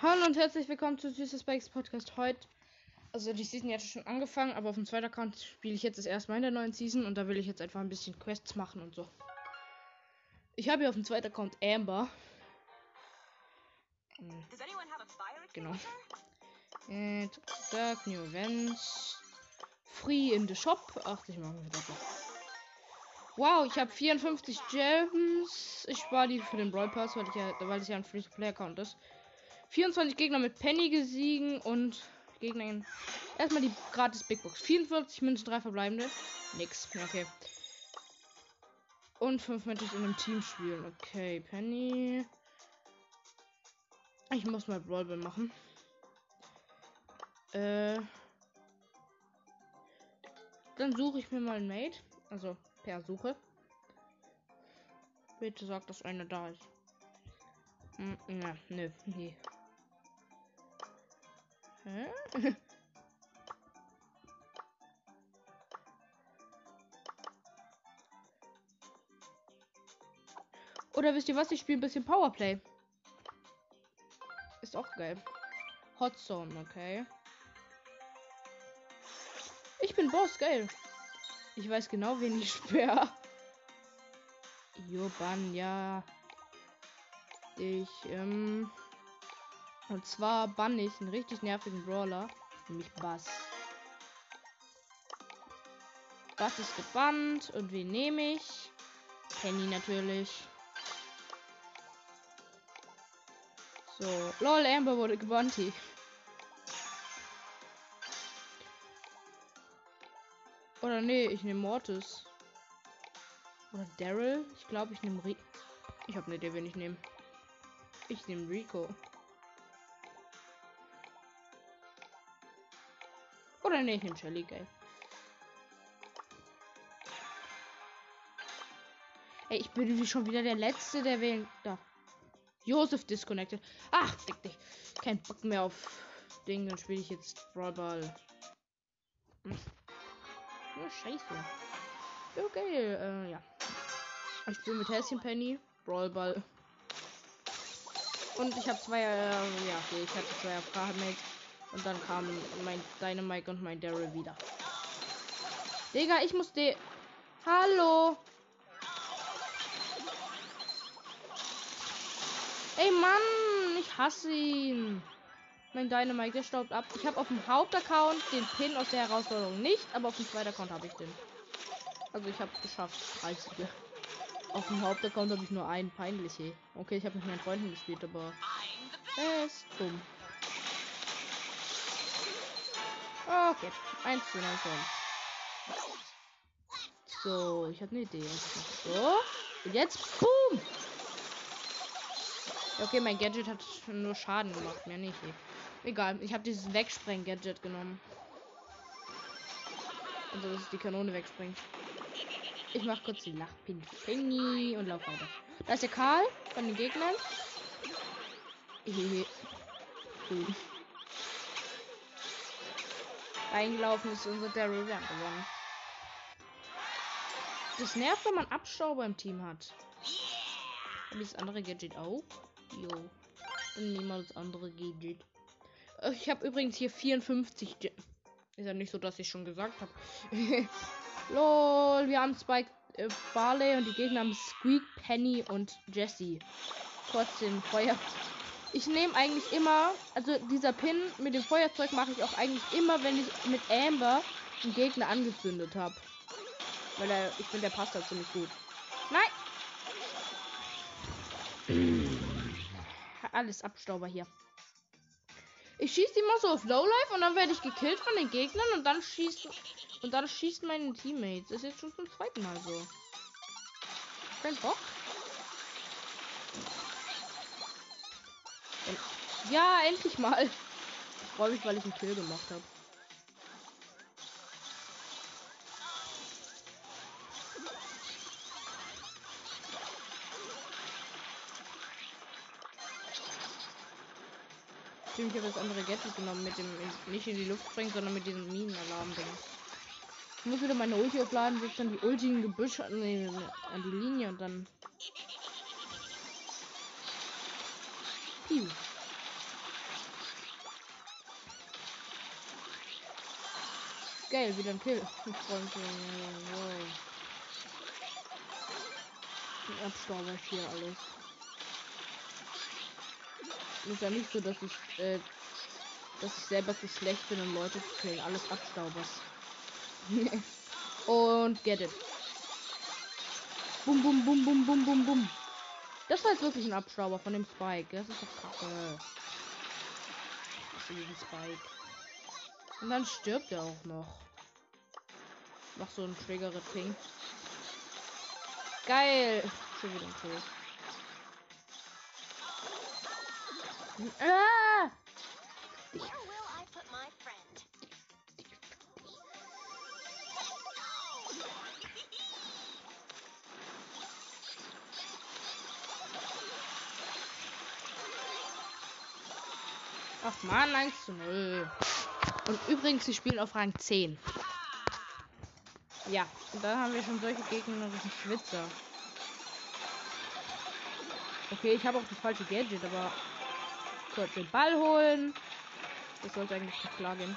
Hallo und herzlich willkommen zu Süßes Bikes Podcast heute. Also die Season hat schon angefangen, aber auf dem zweiten Account spiele ich jetzt das erste Mal in der neuen Season und da will ich jetzt einfach ein bisschen Quests machen und so. Ich habe hier auf dem zweiten Account Amber. Hm, Genau. Und Dark New Events. Free in the Shop. 80 machen wir dafür. Wow, ich habe 54 Gems. Ich spare die für den Brawl Pass, weil, ich ja, weil es ja ein Free-to-Play-Account ist. 24 Gegner mit Penny gesiegen und Gegner. Erstmal die gratis Big Box. 44 Münzen, 3 verbleibende. Nix. Okay. Und 5 Matches in einem Team spielen. Okay, Penny. Ich muss mal Brawlball machen. Äh. Dann suche ich mir mal ein Mate. Also per Suche. Bitte sag, dass einer da ist. Hm, na, nö, nee. Hä? Oder wisst ihr was? Ich spiele ein bisschen Powerplay. Ist auch geil. Hot Zone, okay. Ich bin Boss, geil. Ich weiß genau, wen ich sperre. Joban, ja. Ich, ähm. Und zwar bann ich einen richtig nervigen Brawler. Nämlich Bass. Bass ist gebannt. Und wen nehme ich? Penny natürlich. So. Lol, Amber wurde gebannt. Oder nee, ich nehme Mortis. Oder Daryl. Ich glaube, ich nehme Ri Ich habe eine Idee, wen ich nehme. Ich nehme Rico. Oder ich nehme Shelly, geil. Ey, ich bin schon wieder der Letzte, der wählen. Da. Joseph disconnected. Ach, fick dich. Kein Bock mehr auf Ding, dann spiele ich jetzt Brawl Ball. Hm. Ja, scheiße. Geil. Äh, ja. Ich spiele mit Häschen Penny, Brawl. Und ich habe zwei, äh, ja, okay, ich hatte zwei Mates. Und dann kamen mein Dynamite und mein Daryl wieder. Digga, ich muss de. Hallo. Ey, Mann, ich hasse ihn. Mein Dynamite, der staubt ab. Ich habe auf dem Hauptaccount den Pin aus der Herausforderung nicht, aber auf dem zweiten Account habe ich den. Also ich habe es geschafft. 30. Auf dem Hauptaccount habe ich nur einen peinliche. Okay, ich habe mit meinen Freunden gespielt, aber er ist dumm. Okay, 1 zu 9 So, ich habe eine Idee. So, und jetzt boom. Okay, mein Gadget hat nur Schaden gemacht, mehr nicht. Egal, ich habe dieses Wegsprengen-Gadget genommen. Also, dass die Kanone wegspringt. Ich mache kurz die Lachpin Penny und lauf weiter. Da ist der Karl von den Gegnern. Hehe. Eingelaufen ist unser Daryl. Haben gewonnen. Das nervt, wenn man Abstauber im Team hat. Und das andere Gadget auch. Jo. Dann nehmen wir das andere Gadget. Äh, Ich habe übrigens hier 54. Ge ist ja nicht so, dass ich schon gesagt habe. Lol, wir haben Spike äh, Barley und die Gegner haben Squeak, Penny und Jesse. Trotzdem Feuer. Ich nehme eigentlich immer, also dieser Pin mit dem Feuerzeug mache ich auch eigentlich immer, wenn ich mit Amber einen Gegner angezündet habe. Weil er, ich finde, der passt da ziemlich gut. Nein! Alles Abstauber hier. Ich schieße immer so auf Lowlife und dann werde ich gekillt von den Gegnern und dann schießt und dann schießen meine Teammates. Das ist jetzt schon zum zweiten Mal so. Kein Bock. En- Ja, endlich mal. Ich freue mich, weil ich einen Kill gemacht habe. Ich habe das andere Gadget genommen mit dem nicht in die Luft springen, sondern mit diesem Minenalarm-Ding. Ich muss wieder meine Ulti aufladen, setze dann die Ulti in Gebüsch an, nee, an die Linie und dann. Piu. Geil, wieder ein Kill. Freund. Wow. Ein Abstorber hier alles. Ist ja nicht so, dass ich, äh, dass ich selber zu schlecht bin, um Leute zu killen. Alles Abstaubers. Und get it. Bum, bum, bum, bum, bum, bum, bum. Das war jetzt wirklich ein Abstauber von dem Spike. Das ist doch kacke. Diesen Spike. Und dann stirbt er auch noch. Mach so ein Trigger Ping. Geil. Schon wieder ein Kill. Ah! Ach man, 1 zu 0. Und übrigens, sie spielen auf Rang 10. Ja, und da haben wir schon solche gegnerischen Schwitzer. Okay, ich habe auch das falsche Gadget, aber kurz den Ball holen. Das sollte eigentlich nicht klar gehen.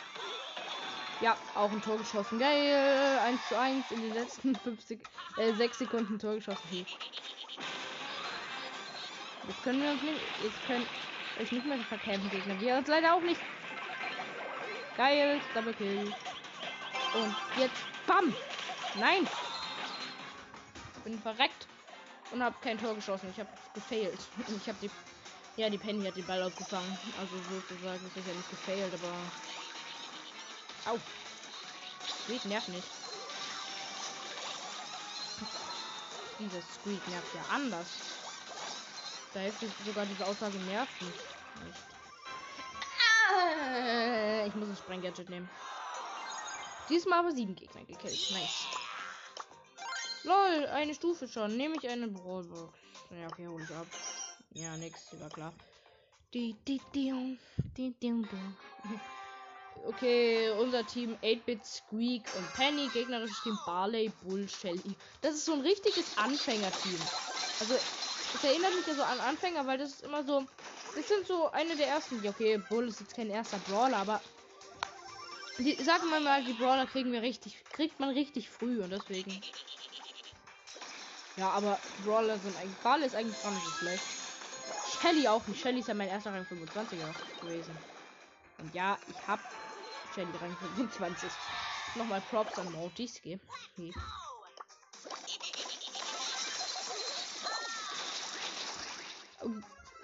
Ja, auch ein Tor geschossen. Geil. 1 zu 1 in den letzten 50, äh, 6 Sekunden Tor geschossen. Jetzt können wir uns nicht. Jetzt können euch nicht mehr verkämpfen Gegner. Wir uns leider auch nicht. Geil. Double Kill. Und jetzt. Bam! Nein! Bin verreckt. Und hab kein Tor geschossen. Ich habe gefailt. Ich habe die ja, die Penny hat den Ball aufgefangen. Also sozusagen ist nicht gefailt, aber. Au! Squeak nervt nicht. Dieses Squeak nervt ja anders. Da hilft sogar diese Aussage nervt nicht. Ah, ich muss ein Sprenggadget nehmen. Diesmal aber sieben Gegner gekillt. Nice. Lol, eine Stufe schon. Nehme ich eine Brawlbox. Ja, okay, hole ich ab. Ja, nix, war klar. Die, die, die, die, die, Okay, unser Team 8-Bit, Squeak und Penny. Gegnerisches Team Barley, Bull, Shelly. Das ist so ein richtiges Anfängerteam. Also, es erinnert mich ja so an Anfänger, weil das ist immer so. Das sind so eine der ersten. Ja, okay, Bull ist jetzt kein erster Brawler, aber. Die, sagen wir mal, die Brawler kriegen wir richtig. Kriegt man richtig früh und deswegen. Ja, aber Brawler sind eigentlich. Barley ist eigentlich gar nicht so schlecht. Shelly auch nicht. Shelly ist ja mein erster Rang 25er gewesen. Und ja, ich habe Shelly Rang 25. Nochmal Props an Mortiski. Okay.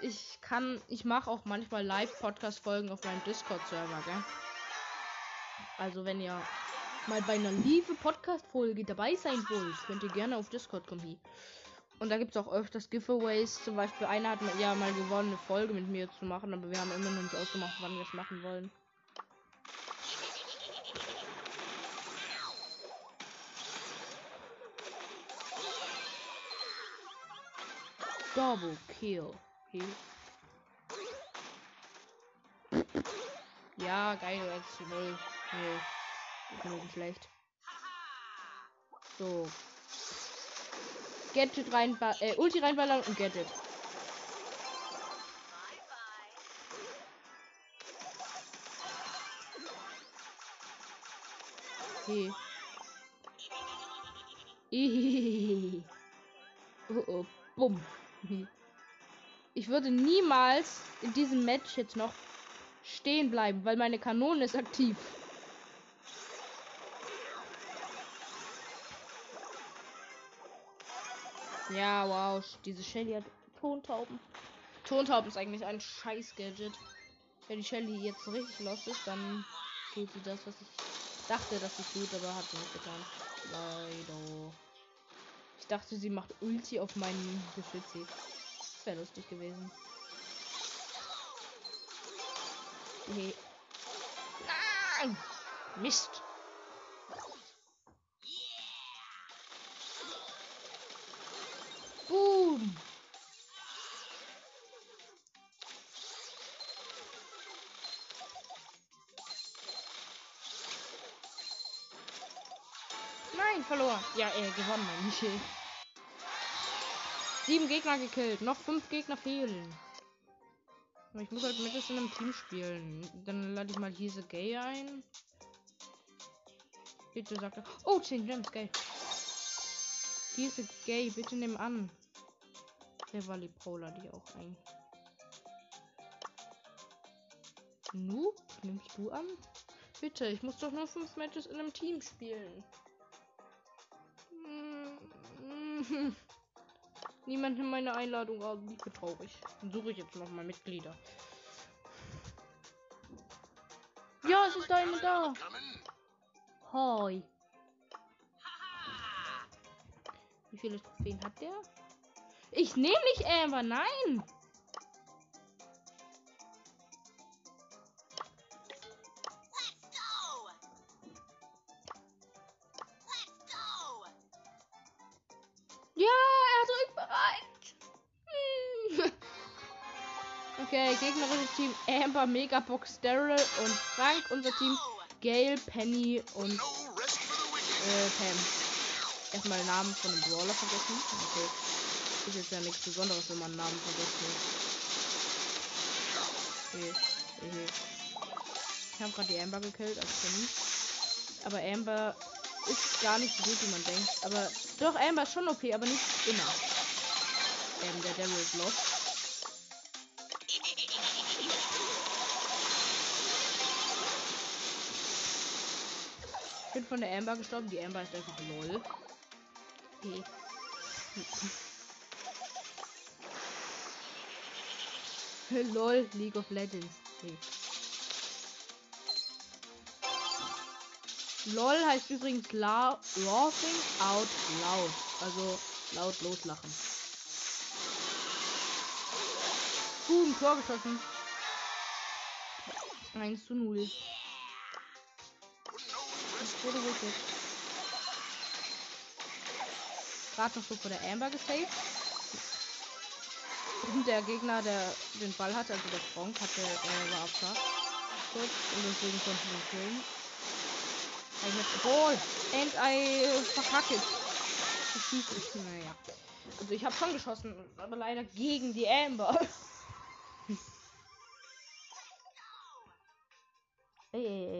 Ich kann, ich mache auch manchmal Live-Podcast-Folgen auf meinem Discord-Server, gell? Also wenn ihr mal bei einer Liebe-Podcast-Folge dabei sein wollt, könnt ihr gerne auf Discord kommen. Und da gibt es auch öfters Giveaways. Zum Beispiel einer hat ja mal gewonnen, eine Folge mit mir zu machen, aber wir haben immer noch nicht ausgemacht, wann wir es machen wollen. Double Kill. Ja, geil, 1 zu 0. Nee, ist schlecht. So, Gadget rein, äh, Ulti reinballern und Gadget. Okay. oh, oh, bumm. Ich würde niemals in diesem Match jetzt noch stehen bleiben, weil meine Kanone ist aktiv. Ja, wow. Diese Shelly hat Tontauben. Tontauben ist eigentlich ein scheiß Gadget. Wenn die Shelly jetzt richtig los ist, dann tut sie das, was ich dachte, dass sie tut, aber hat sie nicht getan. Leider. Ich dachte, sie macht Ulti auf meinen Geschütz. Wäre lustig gewesen. Nee. Nein! Mist! Boom. Nein, verloren. Ja, er gewonnen, Michel. Sieben Gegner gekillt. Noch fünf Gegner fehlen. Ich muss halt mit in einem Team spielen. Dann lade ich mal diese Gay ein. Bitte sagt er. Oh, 10 Gems, geil. Diese Gay, bitte nimm an. Der die Brawler, die auch ein. Noob, nimmst du an? Bitte, ich muss doch nur fünf Matches in einem Team spielen. Niemand nimmt meine Einladung. Ich bin traurig. Dann suche ich jetzt noch mal Mitglieder. Ja, es ist eine da. Hoi. Wie viele Trophäen hat der? Ich nehme nicht Amber, nein. Okay, gegnerisches Team Amber, Megabox, Daryl und Frank. Unser Team Gail, Penny und äh, Pam. Erstmal Namen von dem Brawler vergessen. Okay. Ist jetzt ja nichts Besonderes, wenn man Namen vergessen. Okay. okay. Ich habe gerade die Amber gekillt als Penny. Aber Amber ist gar nicht so gut, wie man denkt. Aber doch, Amber ist schon okay, aber nicht immer. Ähm, der Devil ist lost. Bin von der Amber gestorben. Die Amber ist einfach lol. Okay. lol, League of Legends. Okay. LOL heißt übrigens la laughing out loud. Also laut loslachen. Boom, Tor geschossen. 1 zu 0. Wurde wirklich. Gerade noch so vor der Amber gesaved. Und der Gegner, der den Ball hatte, also der Frank, hatte, äh, war Kurz und deswegen konnten wir killen. I the ball and I verkacke it. Naja. Also ich habe schon geschossen, aber leider gegen die Amber. Hier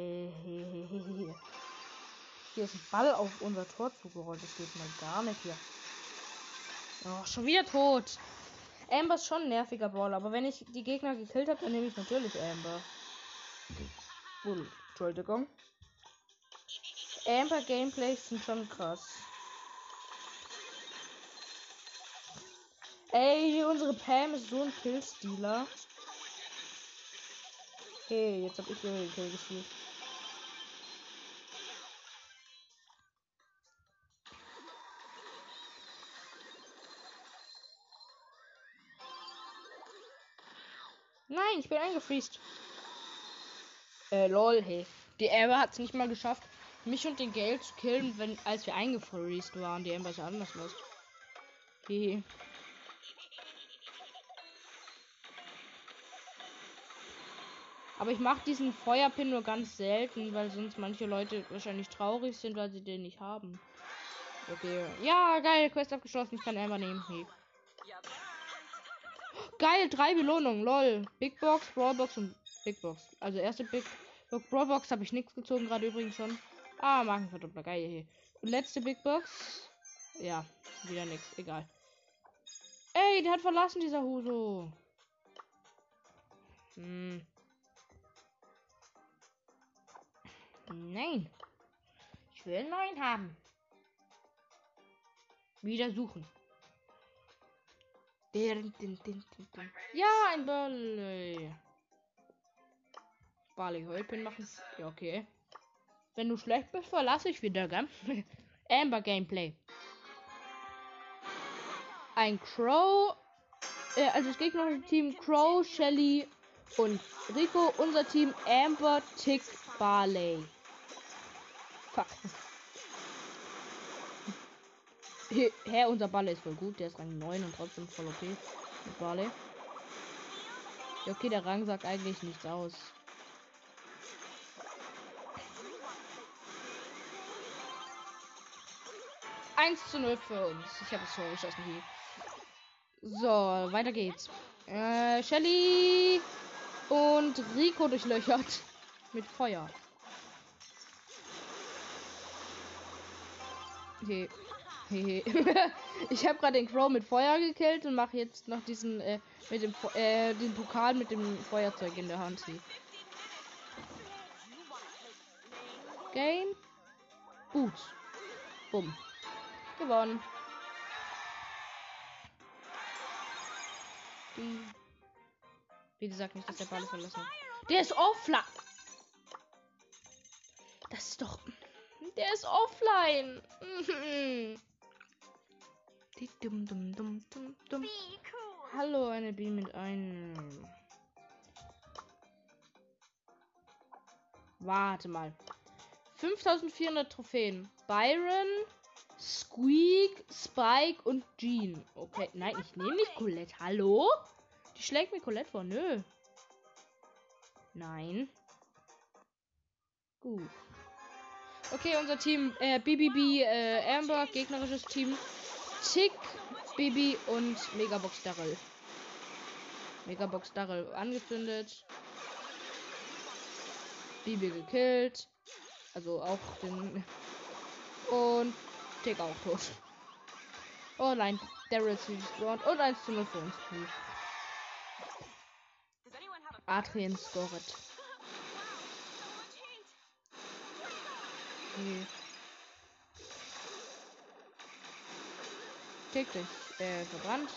ist ein Ball auf unser Tor zugerollt. Das geht mal gar nicht hier. Oh, schon wieder tot. Amber ist schon ein nerviger Ball, aber wenn ich die Gegner gekillt habe, dann nehme ich natürlich Amber. Oh, Entschuldigung. Amber Gameplays sind schon krass. Ey, unsere Pam ist so ein Killstealer. Okay, jetzt hab ich ihre Kill gespielt. Nein, ich bin eingefriest. Äh, lol, hey. Die Amber hat es nicht mal geschafft, mich und den Geld zu killen, wenn, als wir eingefriest waren. Die Amber ist anders los. Hehe. Aber ich mache diesen Feuerpin nur ganz selten, weil sonst manche Leute wahrscheinlich traurig sind, weil sie den nicht haben. Okay. Ja, geil. Quest abgeschlossen. Ich kann Amber nehmen. Hey. Geil, drei Belohnungen. Lol. Big Box, Brawlbox und Big Box. Also erste Big Box, Brawlbox habe ich nichts gezogen, gerade übrigens schon. Ah, Markenverdoppler. Geil hier. Und letzte Big Box. Ja, wieder nichts. Egal. Ey, der hat verlassen, dieser Huso. Hm. Nein. Ich will einen neuen haben. Wieder suchen. Ja, ein Barley. Barley Heupin machen. Ja, okay. Wenn du schlecht bist, verlasse ich wieder, gell? Amber Gameplay. Ein Crow. Äh, also das gegnerische Team Crow, Shelly und Rico. Unser Team Amber, Tick, Barley. Fuck. Hä, unser Balle ist voll gut. Der ist Rang 9 und trotzdem voll okay. Mit Balle. Ja, okay, der Rang sagt eigentlich nichts aus. Eins zu 0 für uns. Ich habe es vorgeschossen hier. So, weiter geht's. Äh, Shelly und Rico durchlöchert mit Feuer. He. Ich habe gerade den Crow mit Feuer gekillt und mache jetzt noch diesen äh, mit dem äh, den Pokal mit dem Feuerzeug in der Hand. Game. Boots. Bumm. Gewonnen. Die. Wie gesagt, nicht, dass der Ball verlassen. Der ist offline. Das ist doch. Der ist offline. Die dum dum dum dum dum. Hallo, eine B mit einem. Warte mal. 5400 Trophäen. Byron, Squeak, Spike und Jean. Okay, nein, ich nehme nicht Colette. Hallo? Die schlägt mir Colette vor. Nö. Nein. Gut. Okay, unser Team äh, BBB äh, Amber, gegnerisches Team Tick, Bibi und Megabox Darrell. Megabox Darrell angezündet. Bibi gekillt. Also auch den. Und Tick auch tot. Oh nein, Daryl ist respawned und 1 zu 0 für uns. Adrian scoret. Okay. Tick dich. Äh, verbrannt.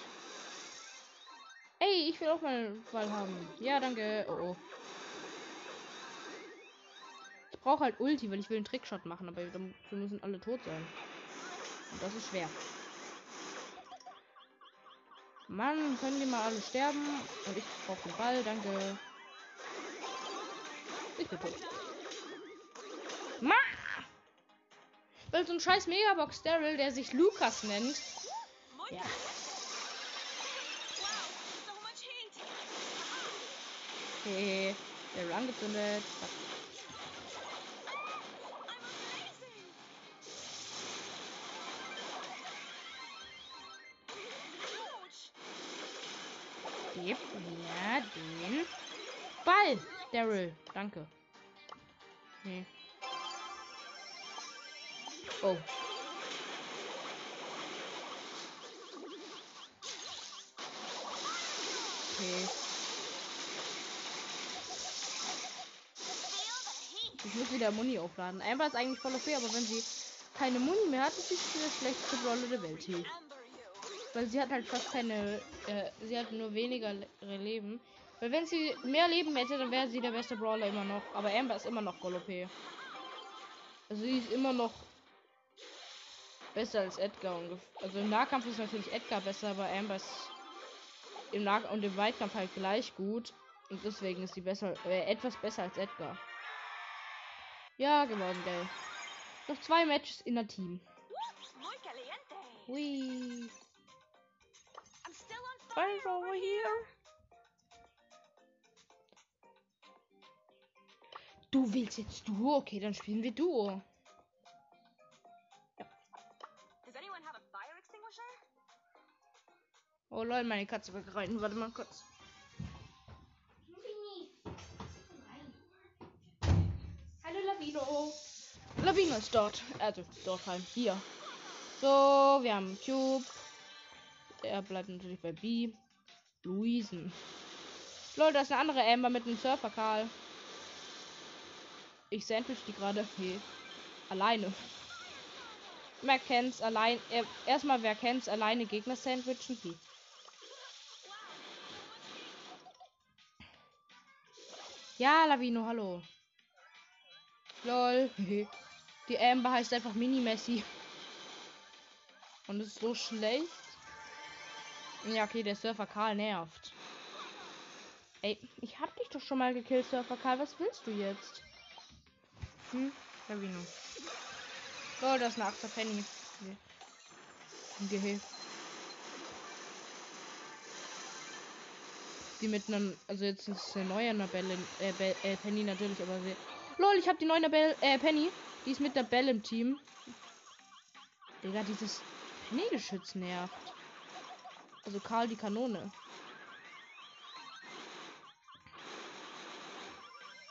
Ey, ich will auch mal Ball haben. Ja, danke. Oh, oh. Ich brauche halt Ulti, weil ich will einen Trickshot machen, aber dafür müssen alle tot sein. Und das ist schwer. Mann, können die mal alle sterben? Und ich brauche den Ball, danke. Ich bin tot. Mach! Weil so ein scheiß Megabox Daryl, der sich Lukas nennt. Ja. Okay. Der angezündet. Gib mir den Ball, Daryl. Danke. Nee. Oh. Okay. Ich muss wieder Muni aufladen. Amber ist eigentlich voll okay, aber wenn sie keine Muni mehr hat, ist sie der schlechteste Brawler der Welt hier. Weil sie hat halt fast keine, äh, sie hat nur weniger Leben. Weil wenn sie mehr Leben hätte, dann wäre sie der beste Brawler immer noch. Aber Amber ist immer noch voll OP. Also sie ist immer noch besser als Edgar. Also im Nahkampf ist natürlich Edgar besser, aber Amber ist im Nah- und im Weitkampf halt gleich gut. Und deswegen ist sie besser, äh, etwas besser als Edgar. Ja, gewonnen, geil. Noch zwei Matches in der Team. Hui. Fire over here. Du willst jetzt Duo? Okay, dann spielen wir Duo. Oh lol, meine Katze wegreiten. Warte mal kurz. Hallo Lavino. Lavino ist dort. Also dort rein. Hier. So, wir haben Cube. Er bleibt natürlich bei B. Luisen. Lol, da ist eine andere Amber mit einem Surfer, Karl. Ich sandwich die gerade. Okay. Alleine. Wer kennt's allein. Erstmal, wer kennt's alleine Gegner sandwichen? Hm. Ja, Lavino, hallo. Lol. Die Amber heißt einfach Mini-Messi. Und ist so schlecht. Ja, okay, der Surfer Karl nervt. Ey, ich hab dich doch schon mal gekillt, Surfer Karl. Was willst du jetzt? Hm? Lavino. Oh, das ist eine 8 Penny. Die mit einem, also jetzt ist eine neue Annabelle, äh, Be äh, Penny natürlich, aber sie. Lol, ich habe die neue Annabelle, äh, Penny. Die ist mit der Belle im Team. Digga, dieses Penny-Geschütz nervt. Also Karl die Kanone.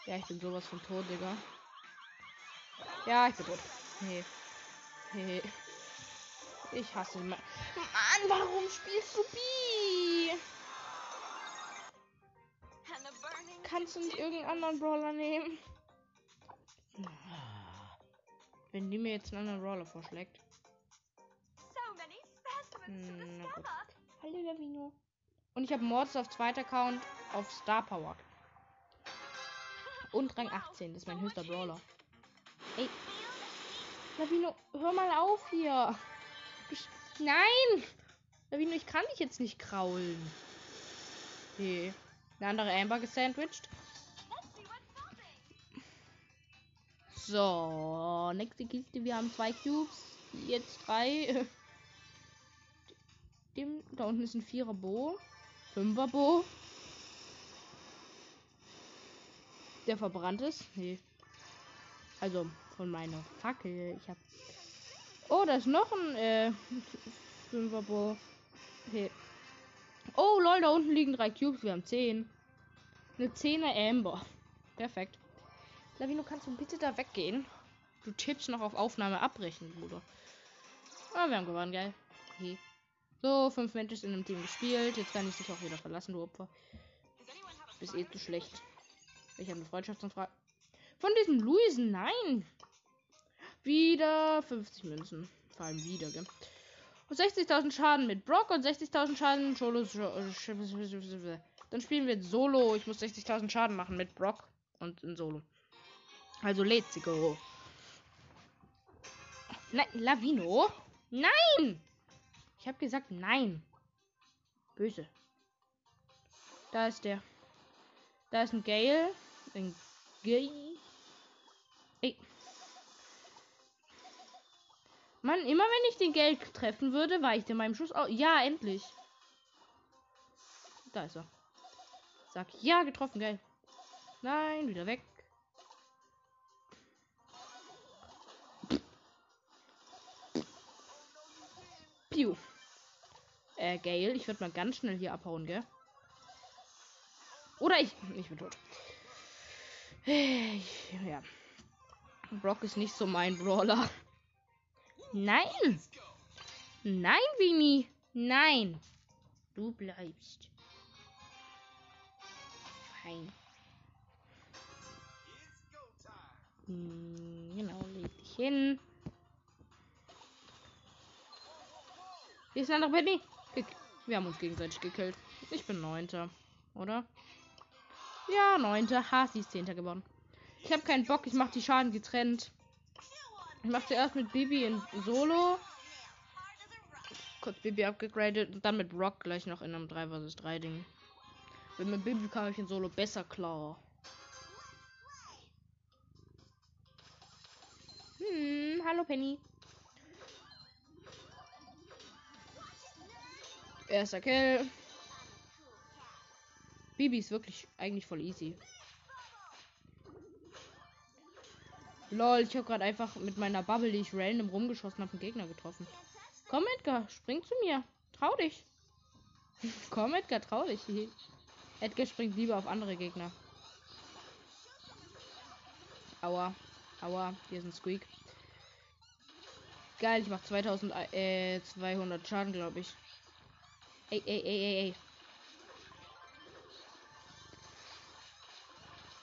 Ja, ich bin sowas von tot, Digga. Ja, ich bin tot. Nee. Hey. Ich hasse ihn. Mann, warum spielst du B? Kannst du nicht irgendeinen anderen Brawler nehmen? Wenn die mir jetzt einen anderen Brawler vorschlägt. Hm, Hallo Lavino. Und ich habe Mords auf zweiter Account auf Star Power. Und Rang 18, das ist mein höchster Brawler. Ey. Lavino, hör mal auf hier. Ich, nein! Lavino, ich kann dich jetzt nicht kraulen. Okay. Eine andere Amber gesandwiched. So, nächste Kiste. Wir haben zwei Cubes. Jetzt drei. Dem, da unten ist ein Vierer Bo. Fünfer Bo. Der verbrannt ist. Nee. Also von meiner Fackel. Ich hab. Oh, da ist noch ein äh, Fünfer Bo. Okay. Oh, lol, da unten liegen drei Cubes. Wir haben zehn. Eine Zehner Amber. Perfekt. Lavino, kannst du bitte da weggehen? Du tippst noch auf Aufnahme abbrechen, Bruder. Ah, wir haben gewonnen, geil. Okay. So, fünf Matches in einem Team gespielt. Jetzt kann ich dich auch wieder verlassen, du Opfer. Bist eh zu schlecht. Ich habe eine Freundschaftsanfrage. Von diesem Luisen, nein. Wieder 50 Münzen. Vor allem wieder, gell? Und 60.000 Schaden mit Brock und 60.000 Schaden Solo. Dann spielen wir Solo. Ich muss 60.000 Schaden machen mit Brock und in Solo. Also let's go. Nein, Lavino? Nein! Ich habe gesagt nein. Böse. Da ist der. Da ist ein Gale. Ein Gale. Ey. Mann, immer wenn ich den Geld treffen würde, war ich in meinem Schuss. Oh, ja, endlich. Da ist er. Sag ja, getroffen, geil. Nein, wieder weg. Piu. Äh, Gale, ich würde mal ganz schnell hier abhauen, gell? Oder ich. Ich bin tot. Ja. Brock ist nicht so mein Brawler. Nein! Nein, Vini! Nein! Du bleibst. Fein. Hm, genau, leg dich hin. Hier ist ein anderer Penny. Wir haben uns gegenseitig gekillt. Ich bin Neunter, oder? Ja, Neunter. Ha, sie ist Zehnter geworden. Ich habe keinen Bock. Ich mache die Schaden getrennt. Ich mache zuerst mit Bibi in Solo. Kurz Bibi abgegradet und dann mit Rock gleich noch in einem 3 vs 3 Ding. Wenn mit Bibi kam ich in Solo besser klar. Hm, hallo Penny. Erster Kill. Bibi ist wirklich eigentlich voll easy. Lol, ich habe gerade einfach mit meiner Bubble, die ich random rumgeschossen habe, einen Gegner getroffen. Komm, Edgar, spring zu mir. Trau dich. Komm, Edgar, trau dich. Edgar springt lieber auf andere Gegner. Aua. Aua, hier ist ein Squeak. Geil, ich mach 2200 äh, Schaden, glaube ich. Ey, ey, ey, ey, ey.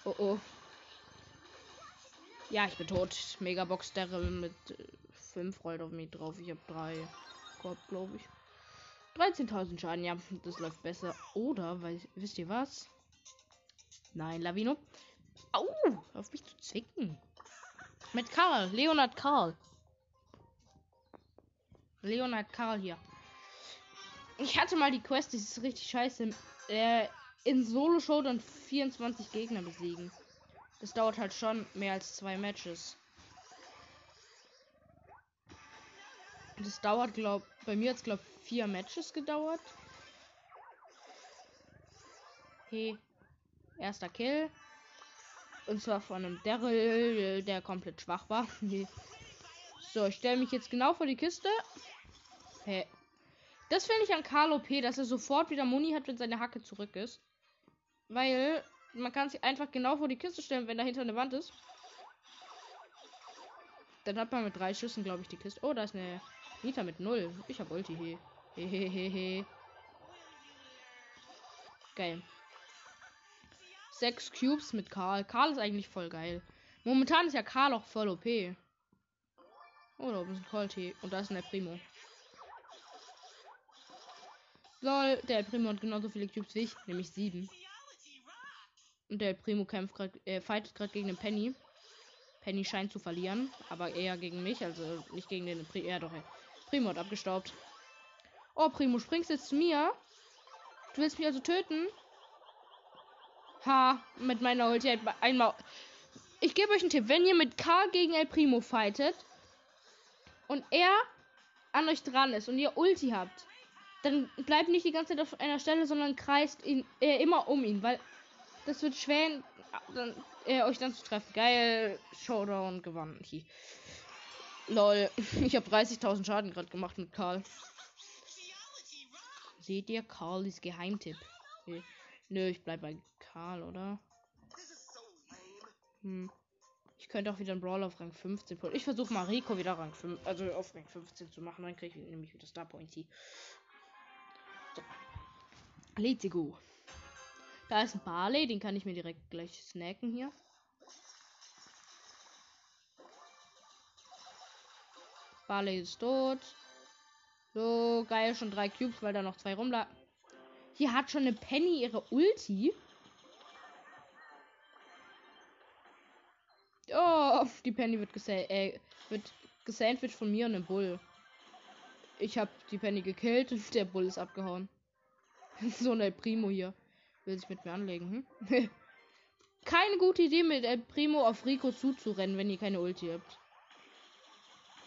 Oh, oh. Ja, ich bin tot. Megabox Daryl mit 5 äh, rollt auf mich drauf. Ich habe 3 gehabt, glaube ich. 13.000 Schaden, ja, das läuft besser. Oder, weil, wisst ihr was? Nein, Lavino. Au, auf mich zu zwicken. Mit Karl, Leonard Karl. Leonard Karl hier. Ich hatte mal die Quest, die ist richtig scheiße. Äh, in Solo Show dann 24 Gegner besiegen. Das dauert halt schon mehr als zwei Matches. Das dauert, glaub, bei mir hat es, glaub, vier Matches gedauert. Okay. Erster Kill. Und zwar von einem Daryl, der komplett schwach war. so, ich stelle mich jetzt genau vor die Kiste. Hey. Das finde ich an Carlo P, dass er sofort wieder Muni hat, wenn seine Hacke zurück ist. Weil man kann sich einfach genau vor die Kiste stellen, wenn dahinter eine Wand ist. Dann hat man mit drei Schüssen, glaube ich, die Kiste. Oh, da ist eine Nita mit 0. Ich hab Ulti. He. Hehehehe. Geil. Sechs Cubes mit Karl. Karl ist eigentlich voll geil. Momentan ist ja Karl auch voll OP. Oh, da oben ist ein Colt Und da ist ein Primo. Lol, der Primo hat genauso viele Cubes wie ich, nämlich sieben. Und der Primo kämpft gerade, äh, fightet gerade gegen den Penny. Penny scheint zu verlieren, aber eher gegen mich, also nicht gegen den Primo. Ja, doch, ey. Primo hat abgestaubt. Oh, Primo, springst jetzt zu mir? Du willst mich also töten? Ha, mit meiner Ulti einmal. Ich gebe euch einen Tipp. Wenn ihr mit Karl gegen El Primo fightet und er an euch dran ist und ihr Ulti habt, dann bleibt nicht die ganze Zeit auf einer Stelle, sondern kreist ihn äh, immer um ihn, weil das wird schwer, dann, äh, euch dann zu treffen. Geil, Showdown gewonnen. Hi. Lol, ich habe 30.000 Schaden gerade gemacht mit Karl. Seht ihr Karls Geheimtipp? Okay. Nö, ich bleib bei Karl, oder? Hm. Ich könnte auch wieder einen Brawl auf Rang 15. Ich versuche mal Rico wieder Rang 5, also auf Rang 15 zu machen. Dann kriege ich nämlich wieder Star Pointy. So. Let's go. Da ist ein Barley, den kann ich mir direkt gleich snacken hier. Barley ist tot. So, geil, schon drei Cubes, weil da noch zwei rumlagen. Hier hat schon eine Penny ihre Ulti. Oh, die Penny wird, gesa äh, wird gesandwiched von mir und dem Bull. Ich habe die Penny gekillt und der Bull ist abgehauen. so ein Primo hier. Will sich mit mir anlegen, hm? keine gute Idee, mit El Primo auf Rico zuzurennen, wenn ihr keine Ulti habt.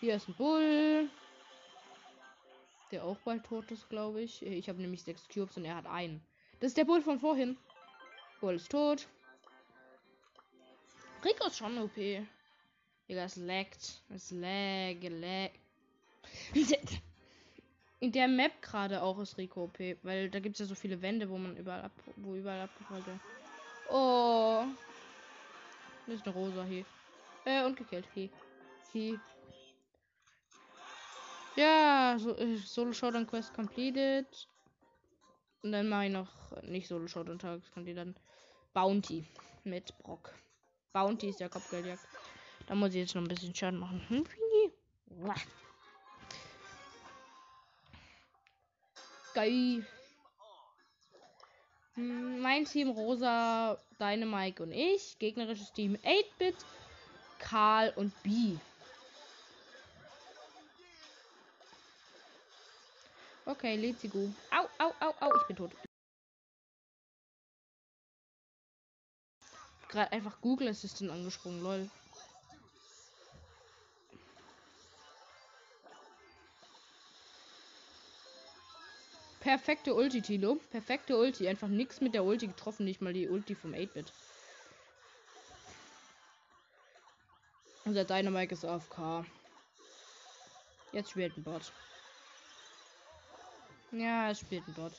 Hier ist ein Bull. Der auch bald tot ist, glaube ich. Ich habe nämlich sechs Cubes und er hat einen. Das ist der Bull von vorhin. Bull ist tot. Rico ist schon OP. Digga, es laggt. Es lag, lag. In der Map gerade auch ist Rico OP, weil da gibt es ja so viele Wände, wo man überall ab, wo überall abgefallen wird. Oh. Das ist eine Rosa hier. Äh, und gekillt. Hier. Hier. Ja, so, äh, Solo Showdown Quest completed. Und dann mache ich noch nicht Solo Showdown Tageskandidaten. Bounty mit Brock. Bounty ist der Kopfgeldjagd. Da muss ich jetzt noch ein bisschen Schaden machen. Hm, Hm, mein Team Rosa, Dynamike und ich. Gegnerisches Team 8-Bit, Karl und B. Okay, let's go. Au, au, au, au, ich bin tot. Gerade einfach Google Assistant angesprungen, lol. Perfekte Ulti, Tilo. Perfekte Ulti. Einfach nichts mit der Ulti getroffen, nicht mal die Ulti vom 8-Bit. Unser Dynamite ist AFK. Jetzt spielt ein Bot. Ja, es spielt ein Bot.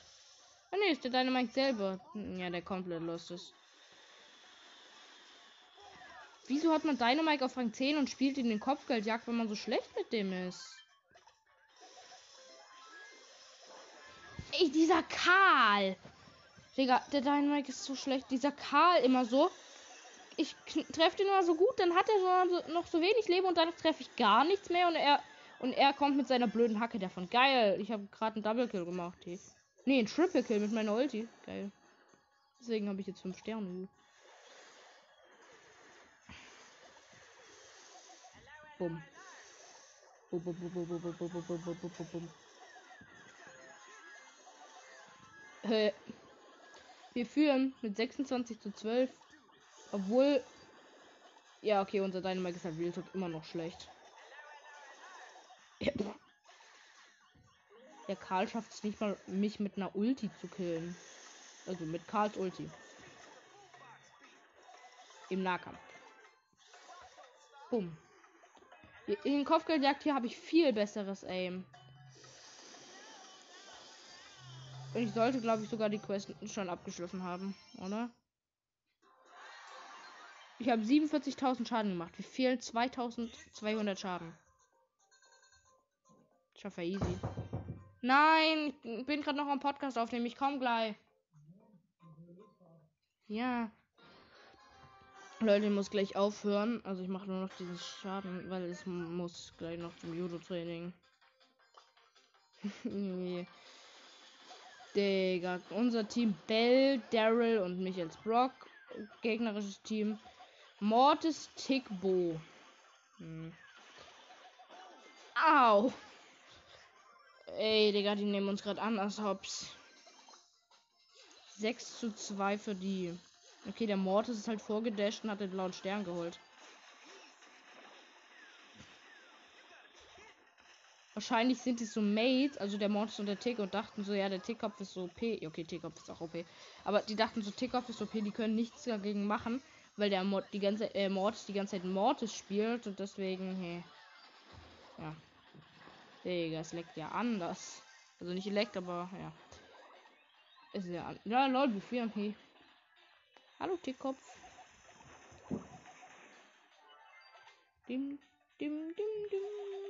Ah ne, ist der Dynamite selber. Ja, der komplett los ist. Wieso hat man Dynamite auf Rang 10 und spielt in den Kopfgeldjagd, wenn man so schlecht mit dem ist? Ey, dieser Karl. Digga, der Dynamite ist so schlecht. Dieser Karl immer so. Ich treffe den immer so gut, dann hat er noch so wenig Leben und dann treffe ich gar nichts mehr und er und er kommt mit seiner blöden Hacke davon. Geil. Ich habe gerade einen Double Kill gemacht. Hey. Nee, ein Triple Kill mit meiner Ulti. Geil. Deswegen habe ich jetzt fünf Sterne. Bumm. Bum, bum, bum, bum, bum, bum, bum, bum, bum, bum, bum. Äh, wir führen mit 26 zu 12. Obwohl. Ja, okay, unser Dynamite ist halt Real immer noch schlecht. Der Karl schafft es nicht mal, mich mit einer Ulti zu killen. Also mit Karls Ulti. Im Nahkampf. Bumm. In Kopfgeldjagd hier habe ich viel besseres Aim. Und ich sollte, glaube ich, sogar die Quest schon abgeschlossen haben, oder? Ich habe 47.000 Schaden gemacht. Wir fehlen 2.200 Schaden. Schaffe easy. Nein, ich bin gerade noch am Podcast aufnehmen. Ich komme gleich. Ja. Leute, ich muss gleich aufhören. Also ich mache nur noch diesen Schaden, weil es muss gleich noch zum Judo-Training. Digga, unser Team Bell, Daryl und mich als Brock. Gegnerisches Team Mortis Tickbo. Hm. Au! Ey, Digga, die nehmen uns gerade an als Hops. 6 zu 2 für die. Okay, der Mortis ist halt vorgedasht und hat den blauen Stern geholt. Wahrscheinlich sind die so Mates, also der Mortis und der Tick und dachten so, ja, der Tickkopf ist so OP. Okay, Tickkopf ist auch OP. Aber die dachten so, Tickkopf ist OP, die können nichts dagegen machen, weil der Mord die ganze äh, Mortis die ganze Zeit Mortis spielt und deswegen, hey. Ja. Digga, es leckt ja anders. Also nicht leckt, aber ja. Ist ja an. Ja, lol, wie viel hey. Hallo, Tickkopf. Dim, dim, dim, dim.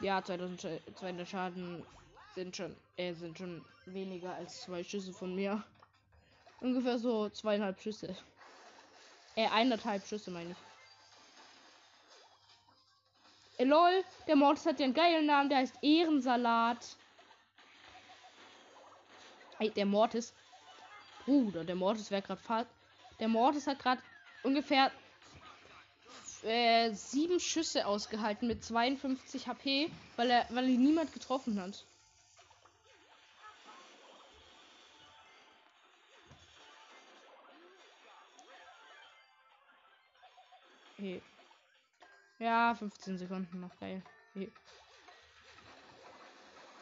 Ja, 2000 Schaden sind schon, äh, sind schon weniger als zwei Schüsse von mir. Ungefähr so zweieinhalb Schüsse. Äh, eineinhalb Schüsse meine ich. Äh, lol, der Mortis hat ja einen geilen Namen, der heißt Ehrensalat. Ey, der Mortis. Bruder, der Mortis wäre gerade fast. Der Mortis hat gerade ungefähr äh, sieben Schüsse ausgehalten mit 52 HP, weil er, weil ihn niemand getroffen hat. Okay. Ja, 15 Sekunden noch geil. Okay.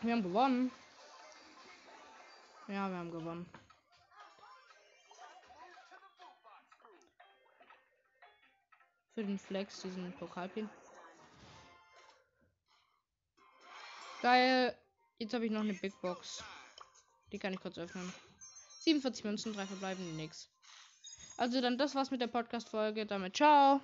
Wir haben gewonnen. Ja, wir haben gewonnen. Für den Flex, diesen Pokalpin. Geil. Jetzt habe ich noch eine Big Box. Die kann ich kurz öffnen. 47 Münzen, drei verbleiben, nix. Also dann das war's mit der Podcast-Folge. Damit ciao.